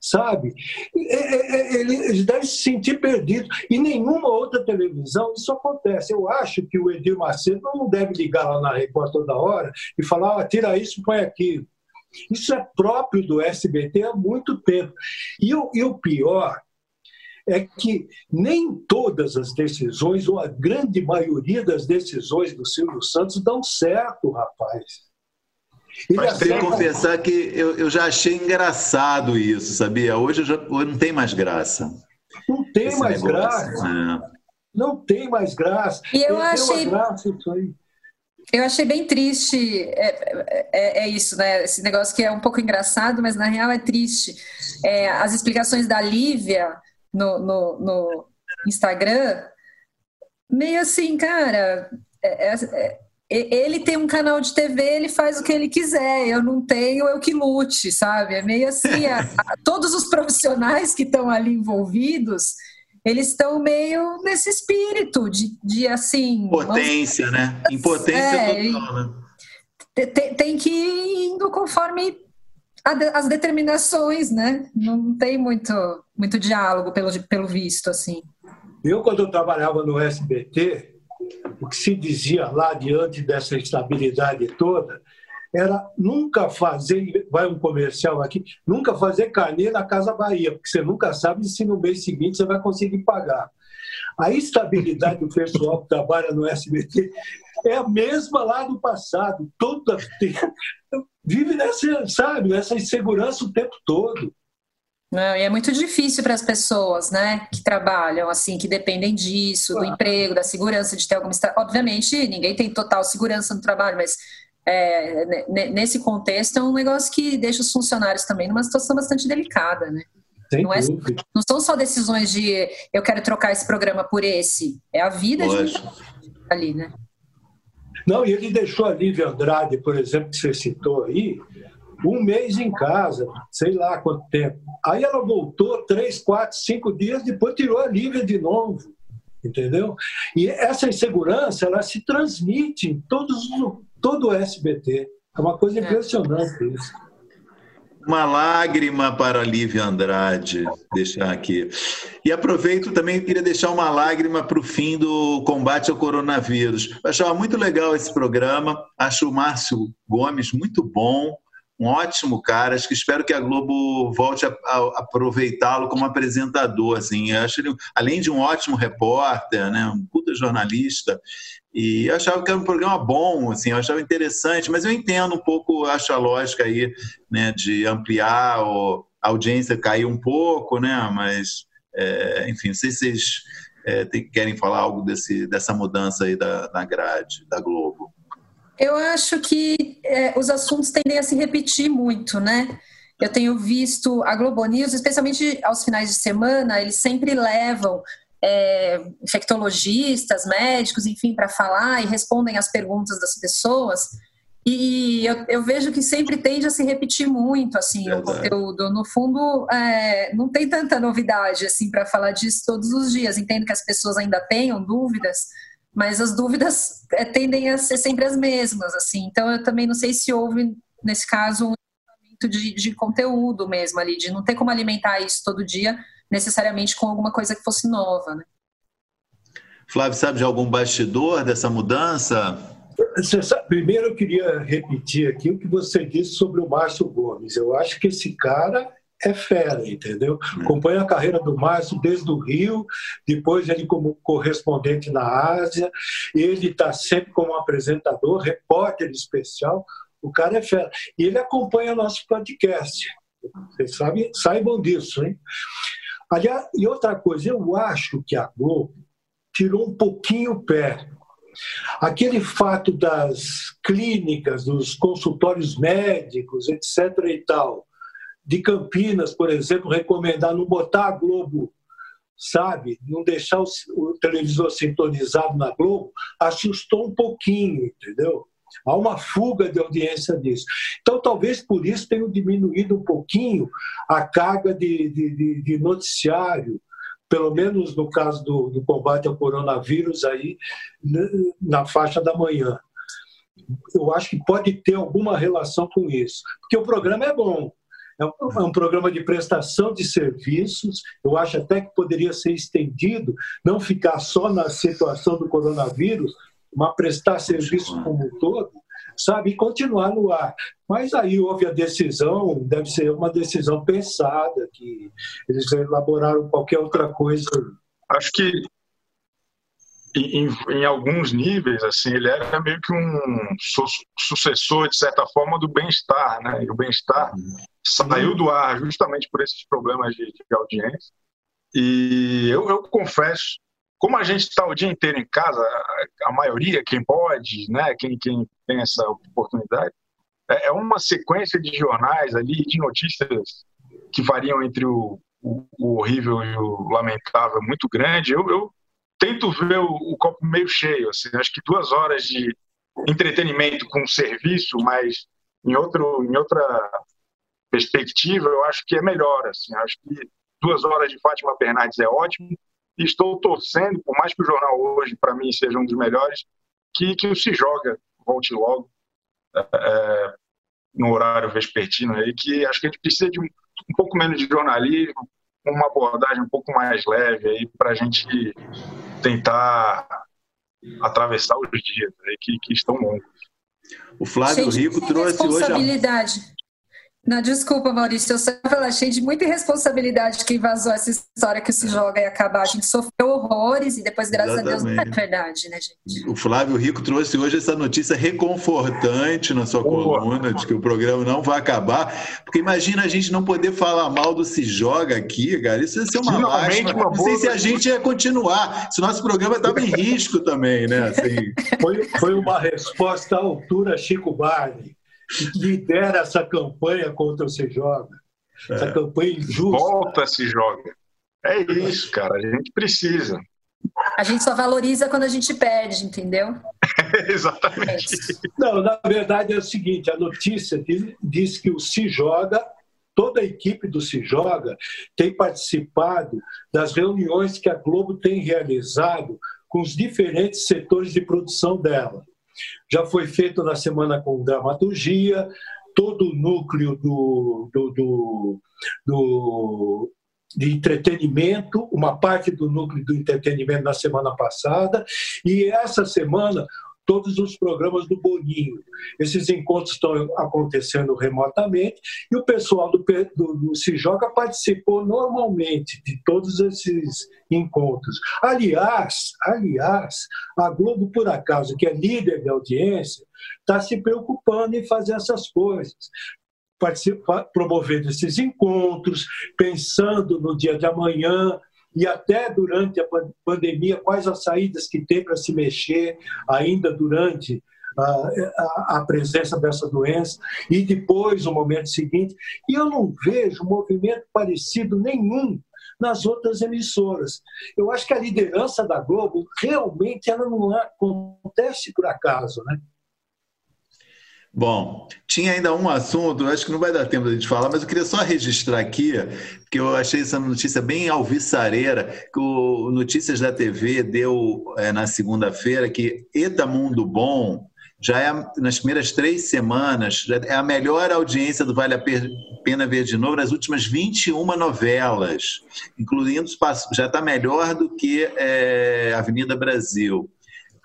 Sabe? Eles devem se sentir perdidos. E nenhuma outra televisão isso acontece. Eu acho que o Edir Macedo não deve ligar lá na Record toda hora e falar: ah, tira isso, põe aquilo. Isso é próprio do SBT há muito tempo. E o, e o pior é que nem todas as decisões, ou a grande maioria das decisões do Silvio Santos dão certo, rapaz. Ele Mas tem que confessar que eu, eu, já achei engraçado isso, sabia? Hoje já, não tem mais graça. Não tem mais negócio. graça. É. Não tem mais graça. E eu achei. Graça isso aí. Eu achei bem triste, é, é, é, isso, né? Esse negócio que é um pouco engraçado, mas na real é triste. É, as explicações da Lívia no, no, no, Instagram, meio assim, cara, é, é, é, ele tem um canal de TV, ele faz o que ele quiser, eu não tenho, eu que lute, sabe? É meio assim, a, a, todos os profissionais que estão ali envolvidos eles estão meio nesse espírito de, de assim. Potência, vamos... né? Impotência é, total, né? Tem, tem que ir indo conforme as determinações, né? Não tem muito, muito diálogo, pelo, pelo visto, assim. Eu, quando eu trabalhava no SBT, o que se dizia lá diante dessa estabilidade toda era nunca fazer, vai um comercial aqui, nunca fazer carnê na Casa Bahia, porque você nunca sabe se no mês seguinte você vai conseguir pagar. A estabilidade do pessoal que trabalha no SBT é a mesma lá do passado. Toda vive nessa, sabe, essa insegurança o tempo todo. Não, e é muito difícil para as pessoas, né, que trabalham assim, que dependem disso, do emprego, da segurança, de ter alguma. Obviamente, ninguém tem total segurança no trabalho, mas é, nesse contexto é um negócio que deixa os funcionários também numa situação bastante delicada, né? não, é, não são só decisões de eu quero trocar esse programa por esse, é a vida Lógico. de ali, né? Não, e ele deixou a Lívia Andrade, por exemplo, que você citou aí, um mês em casa, sei lá quanto tempo. Aí ela voltou três, quatro, cinco dias, depois tirou a Lívia de novo, entendeu? E essa insegurança, ela se transmite em todos, todo o SBT. É uma coisa é. impressionante isso. Uma lágrima para Lívia Andrade, deixar aqui. E aproveito também, queria deixar uma lágrima para o fim do combate ao coronavírus. Eu achava muito legal esse programa, acho o Márcio Gomes muito bom, um ótimo cara. Acho que espero que a Globo volte a, a aproveitá-lo como apresentador. Assim. Eu acho ele, além de um ótimo repórter, né, um puta jornalista, e achava que era um programa bom, assim, eu achava interessante, mas eu entendo um pouco, acho a lógica aí, né, de ampliar o, a audiência cair um pouco, né, mas, é, enfim, não sei se vocês é, querem falar algo desse, dessa mudança aí da, na grade da Globo. Eu acho que é, os assuntos tendem a se repetir muito, né? Eu tenho visto a Globo News, especialmente aos finais de semana, eles sempre levam é, infectologistas, médicos, enfim, para falar e respondem as perguntas das pessoas. E eu, eu, vejo que sempre tende a se repetir muito, assim, Verdade. o conteúdo. No fundo, é, não tem tanta novidade, assim, para falar disso todos os dias. Entendo que as pessoas ainda tenham dúvidas, mas as dúvidas é, tendem a ser sempre as mesmas, assim. Então, eu também não sei se houve, nesse caso, um de, de conteúdo mesmo ali, de não ter como alimentar isso todo dia, necessariamente com alguma coisa que fosse nova, né? Flávio, sabe de algum bastidor dessa mudança? Sabe, primeiro eu queria repetir aqui o que você disse sobre o Márcio Gomes. Eu acho que esse cara é fera, entendeu? Hum. Acompanha a carreira do Márcio desde o Rio, depois ele como correspondente na Ásia, ele está sempre como apresentador, repórter especial, o cara é fera. E ele acompanha nosso podcast. Vocês sabem, saibam disso, hein? Aliás, e outra coisa, eu acho que a Globo tirou um pouquinho o pé. Aquele fato das clínicas, dos consultórios médicos, etc. e tal, de Campinas, por exemplo, recomendar não botar a Globo, sabe, não deixar o, o televisor sintonizado na Globo, assustou um pouquinho, entendeu? Há uma fuga de audiência disso. Então, talvez por isso tenha diminuído um pouquinho a carga de, de, de noticiário, pelo menos no caso do, do, combate ao coronavírus, aí na faixa da manhã. Eu acho que pode ter alguma relação com isso, porque o programa é bom, é um é programa de prestação de serviços. Eu acho até que poderia ser estendido, não ficar só na situação do coronavírus, mas prestar serviço como um todo, sabe, e continuar no ar. Mas aí houve a decisão, deve ser uma decisão pensada, que eles elaboraram qualquer outra coisa. Acho que em, em, alguns níveis, assim, ele era meio que um su sucessor, de certa forma, do bem-estar, né? E o bem-estar uhum. saiu do ar justamente por esses problemas de, de audiência. E eu, eu confesso como a gente está o dia inteiro em casa, a maioria, quem pode, né, quem, quem tem essa oportunidade, é, é uma sequência de jornais ali, de notícias que variam entre o, o, o horrível e o lamentável muito grande. Eu, eu tento ver o, o, copo meio cheio. Assim, acho que duas horas de entretenimento com serviço, mas em, outro, em outra perspectiva, eu acho que é melhor. Assim, acho que duas horas de Fátima Bernardes é ótimo e estou torcendo, por mais que o jornal hoje, para mim, seja um dos melhores, que, que o Se Joga volte logo é, é, no horário vespertino aí, que acho que a gente precisa de um, um pouco menos de jornalismo, uma abordagem um pouco mais leve aí para a gente tentar atravessar os dias aí que, que estão longos. O Flávio Rico trouxe hoje. A... Não, desculpa, Maurício, eu só achei de muita irresponsabilidade quem vazou essa história que se joga e acabar. A gente sofreu horrores e depois, graças Exatamente. a Deus, não é verdade, né, gente? O Flávio Rico trouxe hoje essa notícia reconfortante na sua Boa. coluna de que o programa não vai acabar. Porque imagina a gente não poder falar mal do Se Joga aqui, cara. Isso ia ser uma lástima. Não sei se a gente ia continuar, se o nosso programa estava em risco também, né? Assim. Foi, foi uma resposta à altura Chico Barney que lidera essa campanha contra o Se Joga. Essa é. campanha injusta. Volta Se Joga. É isso, cara. A gente precisa. A gente só valoriza quando a gente perde, entendeu? Exatamente. Não, na verdade é o seguinte: a notícia diz, diz que o Se Joga toda a equipe do Se Joga tem participado das reuniões que a Globo tem realizado com os diferentes setores de produção dela. Já foi feito na semana com dramaturgia, todo o núcleo do, do, do, do de entretenimento, uma parte do núcleo do entretenimento na semana passada, e essa semana todos os programas do Boninho. Esses encontros estão acontecendo remotamente e o pessoal do, do, do Se Joga participou normalmente de todos esses encontros. Aliás, aliás, a Globo, por acaso, que é líder de audiência, está se preocupando em fazer essas coisas. Promovendo esses encontros, pensando no dia de amanhã, e até durante a pandemia, quais as saídas que tem para se mexer ainda durante a, a, a, presença dessa doença e depois o momento seguinte. E eu não vejo movimento parecido nenhum nas outras emissoras. Eu acho que a liderança da Globo realmente ela não acontece por acaso, né? Bom, tinha ainda um assunto, acho que não vai dar tempo de falar, mas eu queria só registrar aqui, que eu achei essa notícia bem alvissareira, que o Notícias da TV deu é, na segunda-feira que Eta Mundo Bom já é, nas primeiras três semanas, é a melhor audiência do Vale a Pena Ver de Novo nas últimas 21 novelas, incluindo, já está melhor do que é, Avenida Brasil.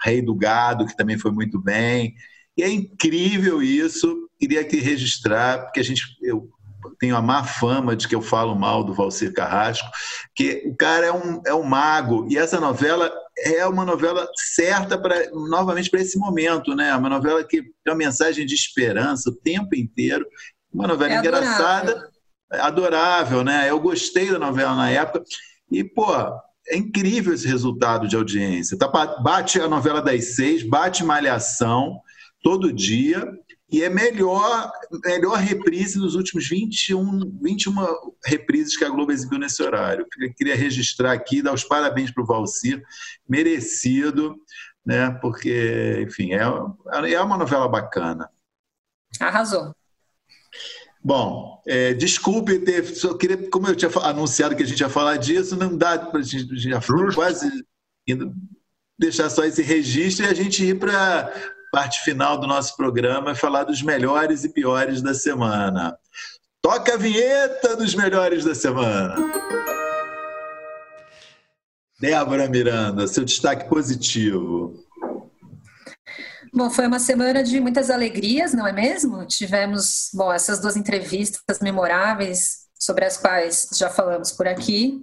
Rei do Gado, que também foi muito bem. E é incrível isso. Queria aqui registrar, porque a gente, eu tenho a má fama de que eu falo mal do Valcir Carrasco, que o cara é um, é um mago. E essa novela é uma novela certa para novamente para esse momento, né? Uma novela que tem uma mensagem de esperança o tempo inteiro. Uma novela é engraçada, adorável. adorável, né? Eu gostei da novela na época. E, pô, é incrível esse resultado de audiência. Tá, bate a novela das seis, bate Malhação todo dia e é melhor melhor reprise dos últimos 21, 21 reprises que a Globo exibiu nesse horário. Eu queria registrar aqui, dar os parabéns para o Valcir, merecido, né? porque, enfim, é, é uma novela bacana. Arrasou. Bom, é, desculpe ter. Só queria, como eu tinha anunciado que a gente ia falar disso, não dá para a gente já quase indo, deixar só esse registro e a gente ir para parte final do nosso programa é falar dos melhores e piores da semana. Toca a vinheta dos melhores da semana. Débora Miranda, seu destaque positivo. Bom, foi uma semana de muitas alegrias, não é mesmo? Tivemos, bom, essas duas entrevistas memoráveis sobre as quais já falamos por aqui,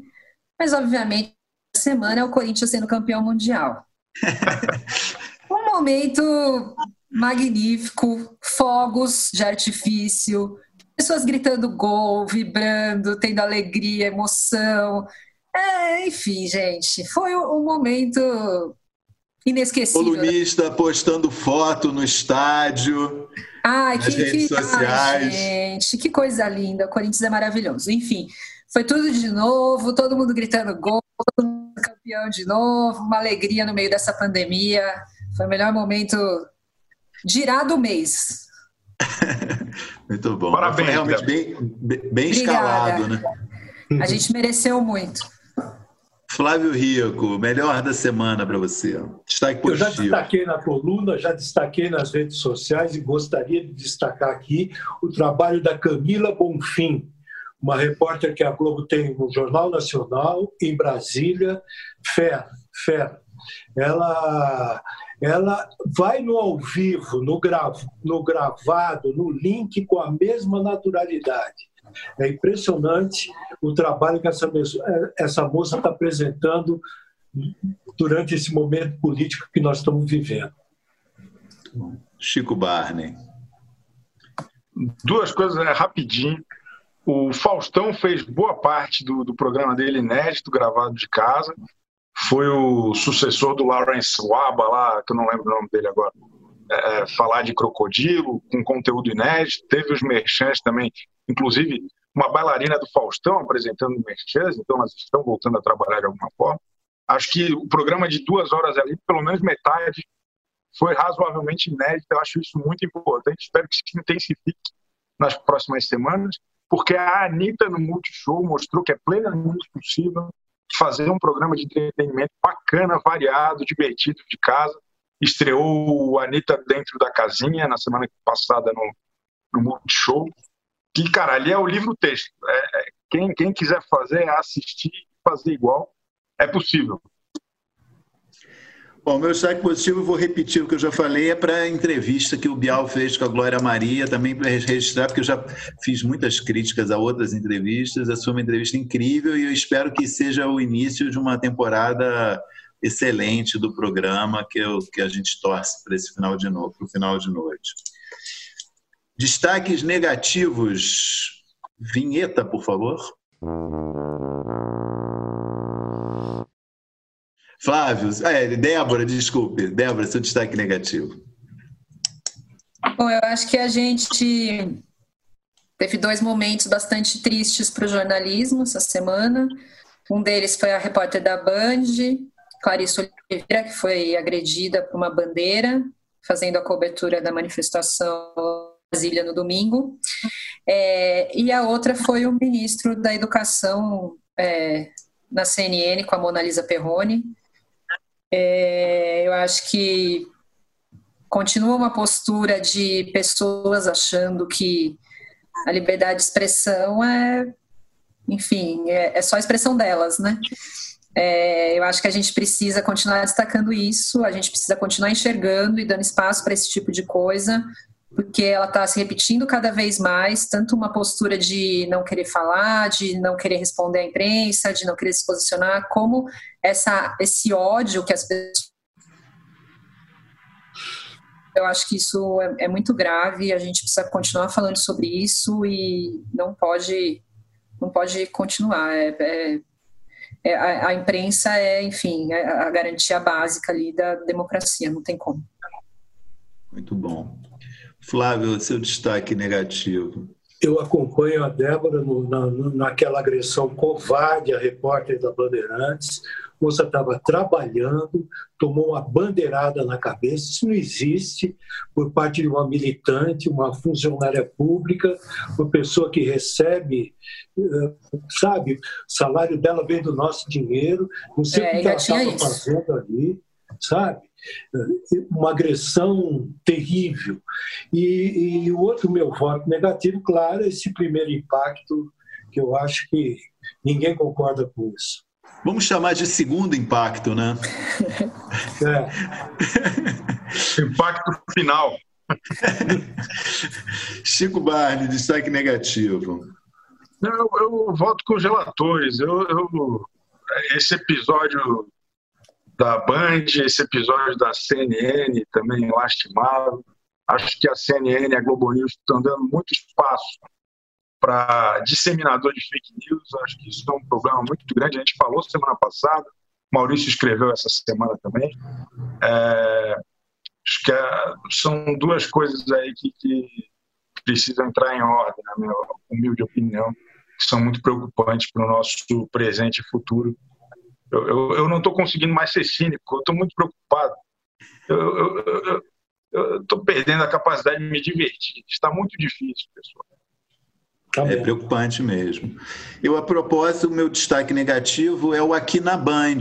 mas obviamente a semana é o Corinthians sendo campeão mundial. momento magnífico, fogos de artifício, pessoas gritando gol, vibrando, tendo alegria, emoção. É, enfim, gente, foi um momento inesquecível. Colunista postando foto no estádio. Ai, nas que, redes que, sociais. Ai, gente, que coisa linda. O Corinthians é maravilhoso. Enfim, foi tudo de novo, todo mundo gritando gol, todo mundo campeão de novo, uma alegria no meio dessa pandemia. Foi o melhor momento girar do mês. muito bom. Parabéns. Foi realmente bem, bem escalado, né? A gente mereceu muito. Flávio Rico, melhor da semana para você. Destaque positivo. Eu já destaquei na coluna, já destaquei nas redes sociais e gostaria de destacar aqui o trabalho da Camila Bonfim, uma repórter que a Globo tem no Jornal Nacional, em Brasília, fera, fera. Ela ela vai no ao vivo, no, gra, no gravado, no link com a mesma naturalidade. É impressionante o trabalho que essa, essa moça está apresentando durante esse momento político que nós estamos vivendo. Chico Barney. Duas coisas é, rapidinho. O Faustão fez boa parte do, do programa dele inédito, gravado de casa. Foi o sucessor do Lawrence Waba, lá, que eu não lembro o nome dele agora. É, é, falar de crocodilo, com conteúdo inédito. Teve os merchants também, inclusive uma bailarina do Faustão apresentando merchants, então elas estão voltando a trabalhar de alguma forma. Acho que o programa de duas horas ali, pelo menos metade, foi razoavelmente inédito. Eu acho isso muito importante. Espero que se intensifique nas próximas semanas, porque a Anitta no Multishow mostrou que é plenamente possível fazer um programa de entretenimento bacana, variado, divertido de casa. Estreou a Anitta dentro da casinha na semana passada no, no Multishow. Que, cara, ali é o livro-texto. É, é, quem, quem quiser fazer, assistir, fazer igual, é possível. Bom, meu destaque positivo, vou repetir o que eu já falei, é para a entrevista que o Bial fez com a Glória Maria, também para registrar, porque eu já fiz muitas críticas a outras entrevistas. Essa foi uma entrevista incrível e eu espero que seja o início de uma temporada excelente do programa que, eu, que a gente torce para esse final de novo, para o final de noite. Destaques negativos. Vinheta, por favor. Flávio, é, Débora, desculpe. Débora, seu destaque negativo. Bom, eu acho que a gente teve dois momentos bastante tristes para o jornalismo essa semana. Um deles foi a repórter da Band, Clarice Oliveira, que foi agredida por uma bandeira, fazendo a cobertura da manifestação Brasília no domingo. É, e a outra foi o ministro da Educação é, na CNN, com a Mona Lisa Perrone, é, eu acho que continua uma postura de pessoas achando que a liberdade de expressão é, enfim, é, é só a expressão delas, né? É, eu acho que a gente precisa continuar destacando isso, a gente precisa continuar enxergando e dando espaço para esse tipo de coisa, porque ela está se repetindo cada vez mais, tanto uma postura de não querer falar, de não querer responder à imprensa, de não querer se posicionar, como essa, esse ódio que as pessoas. Eu acho que isso é, é muito grave, a gente precisa continuar falando sobre isso e não pode, não pode continuar. É, é, é a, a, imprensa é, enfim, é a garantia básica ali da democracia, não tem como. Muito bom. Flávio, seu destaque negativo. Eu acompanho a Débora no, na, naquela agressão covarde à repórter da Bandeirantes. A moça estava trabalhando, tomou uma bandeirada na cabeça. Isso não existe por parte de uma militante, uma funcionária pública, uma pessoa que recebe, eh, sabe, o salário dela vem do nosso dinheiro. Não sei é, o que ela estava fazendo ali, sabe? Uma agressão terrível. E, e o outro meu voto negativo, claro, é esse primeiro impacto, que eu acho que ninguém concorda com isso. Vamos chamar de segundo impacto, né? É. impacto final. Chico Barney, destaque negativo. Eu, eu voto com os relatores. Eu, eu, esse episódio da Band, esse episódio da CNN também lastimável. Acho que a CNN e a Globo News estão dando muito espaço para disseminador de fake news. Acho que isso é um problema muito grande. A gente falou semana passada, Maurício escreveu essa semana também. É, acho que é, são duas coisas aí que, que precisam entrar em ordem, na minha humilde opinião, que são muito preocupantes para o nosso presente e futuro eu, eu, eu não estou conseguindo mais ser cínico, eu estou muito preocupado. Eu estou perdendo a capacidade de me divertir. Está muito difícil, pessoal. Tá é preocupante mesmo. Eu, a propósito, o meu destaque negativo é o Aqui na Band,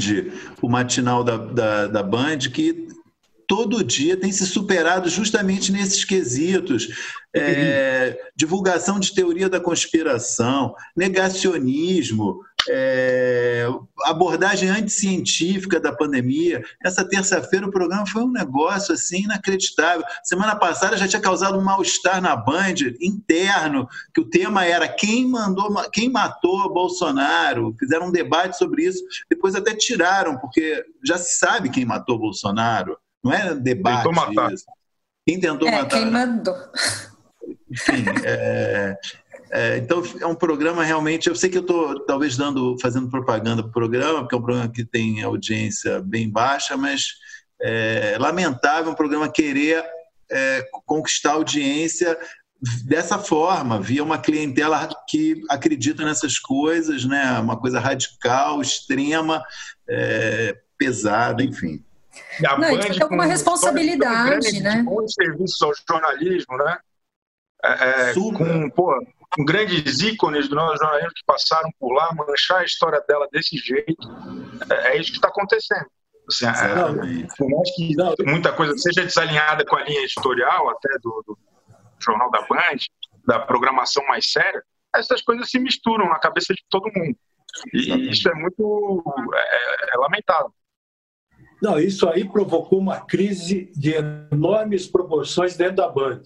o matinal da, da, da Band, que todo dia tem se superado justamente nesses quesitos. É, divulgação de teoria da conspiração, negacionismo, é, abordagem anticientífica da pandemia. Essa terça-feira o programa foi um negócio assim inacreditável. Semana passada já tinha causado um mal-estar na Band interno, que o tema era quem mandou, quem matou Bolsonaro. Fizeram um debate sobre isso. Depois até tiraram, porque já se sabe quem matou Bolsonaro. Não é debate. Tentou matar. Isso. Quem tentou é, matar? Quem mandou. Enfim, é, é, então é um programa realmente. Eu sei que eu estou talvez dando, fazendo propaganda para o programa, porque é um programa que tem audiência bem baixa, mas é lamentável um programa querer é, conquistar audiência dessa forma, via uma clientela que acredita nessas coisas, né? Uma coisa radical, extrema, é, pesada, enfim. E a Não, Band tem alguma responsabilidade, né? Com serviço ao jornalismo, né? É, é com, pô, com grandes ícones do nosso jornalismo que passaram por lá, manchar a história dela desse jeito, é, é isso que está acontecendo. Assim, é, por mais que muita coisa seja desalinhada com a linha editorial, até do, do jornal da Band, da programação mais séria, essas coisas se misturam na cabeça de todo mundo. E isso é muito é, é lamentável. Não, isso aí provocou uma crise de enormes proporções dentro da Band.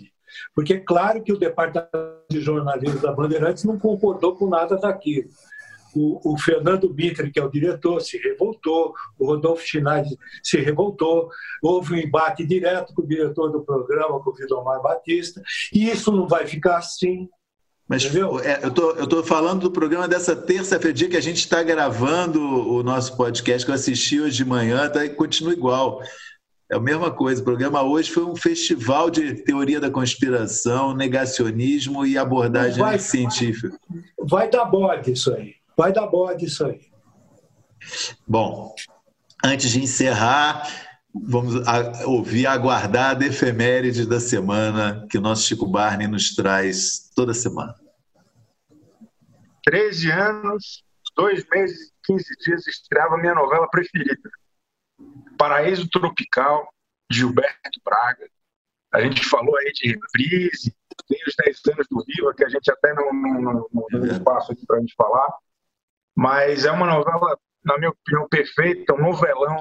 Porque é claro que o departamento de jornalismo da Bandeirantes não concordou com nada daquilo. O, o Fernando Mitre, que é o diretor, se revoltou, o Rodolfo Schneider se revoltou, houve um embate direto com o diretor do programa, com o Vidomar Batista, e isso não vai ficar assim. Mas é, eu tô, tô falando do programa dessa terça-feira, dia que a gente está gravando o nosso podcast, que eu assisti hoje de manhã, tá, continua igual. É a mesma coisa. O programa hoje foi um festival de teoria da conspiração, negacionismo e abordagem vai, científica. Vai dar bode isso aí. Vai dar bode isso aí. Bom, antes de encerrar, vamos ouvir a aguardada efeméride da semana que o nosso Chico Barney nos traz toda semana. 13 anos, dois meses e 15 dias, estreava minha novela preferida. Paraíso Tropical, Gilberto Braga. A gente falou aí de reprise, tem os 10 anos do Viva, que a gente até não, não, não, não tem espaço aqui para a gente falar. Mas é uma novela, na minha opinião, perfeita, um novelão,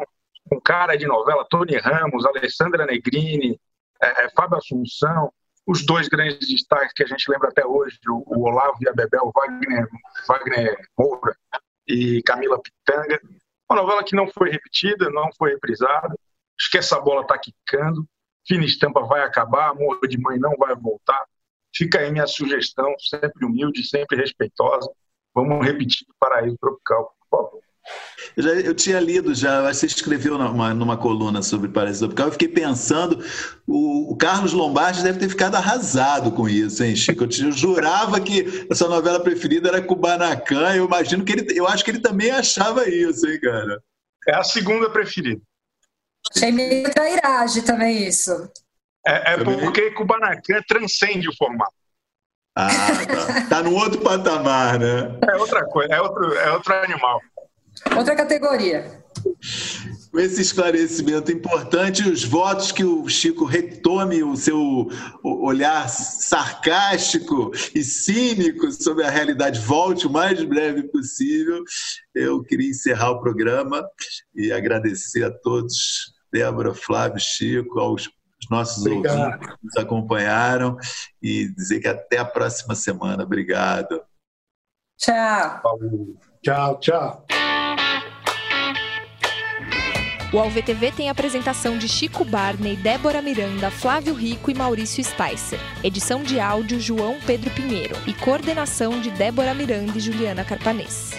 com cara de novela, Tony Ramos, Alessandra Negrini, é, é, Fábio Assunção, os dois grandes destaques que a gente lembra até hoje, o, o Olavo e a Bebel, Wagner, Wagner Moura e Camila Pitanga. Uma novela que não foi repetida, não foi reprisada. Acho que essa bola está quicando. Fina Estampa vai acabar, Amor de Mãe não vai voltar. Fica aí minha sugestão, sempre humilde, sempre respeitosa. Vamos repetir o Paraíso Tropical, por favor. Eu, já, eu, tinha lido já, você escreveu numa, numa coluna sobre Paraíso Tropical, eu fiquei pensando, o, o, Carlos Lombardi deve ter ficado arrasado com isso, hein, Chico? Eu, eu jurava que essa novela preferida era Kubanacan, eu imagino que ele, eu acho que ele também achava isso, hein, cara? É a segunda preferida. Achei meio trairagem também isso. É, é porque Kubanacan transcende o formato. Ah, tá. tá no outro patamar, né? É outra coisa, é outro, é outro animal. Outra categoria. Com esse esclarecimento importante, os votos que o Chico retome o seu olhar sarcástico e cínico sobre a realidade, volte o mais breve possível. Eu queria encerrar o programa e agradecer a todos, Débora, Flávio, Chico, aos nossos Obrigado. ouvintes que nos acompanharam e dizer que até a próxima semana. Obrigado. Tchau. Tchau, tchau. O AlvTV tem a apresentação de Chico Barney, Débora Miranda, Flávio Rico e Maurício Spicer. Edição de áudio João Pedro Pinheiro e coordenação de Débora Miranda e Juliana Carpanês.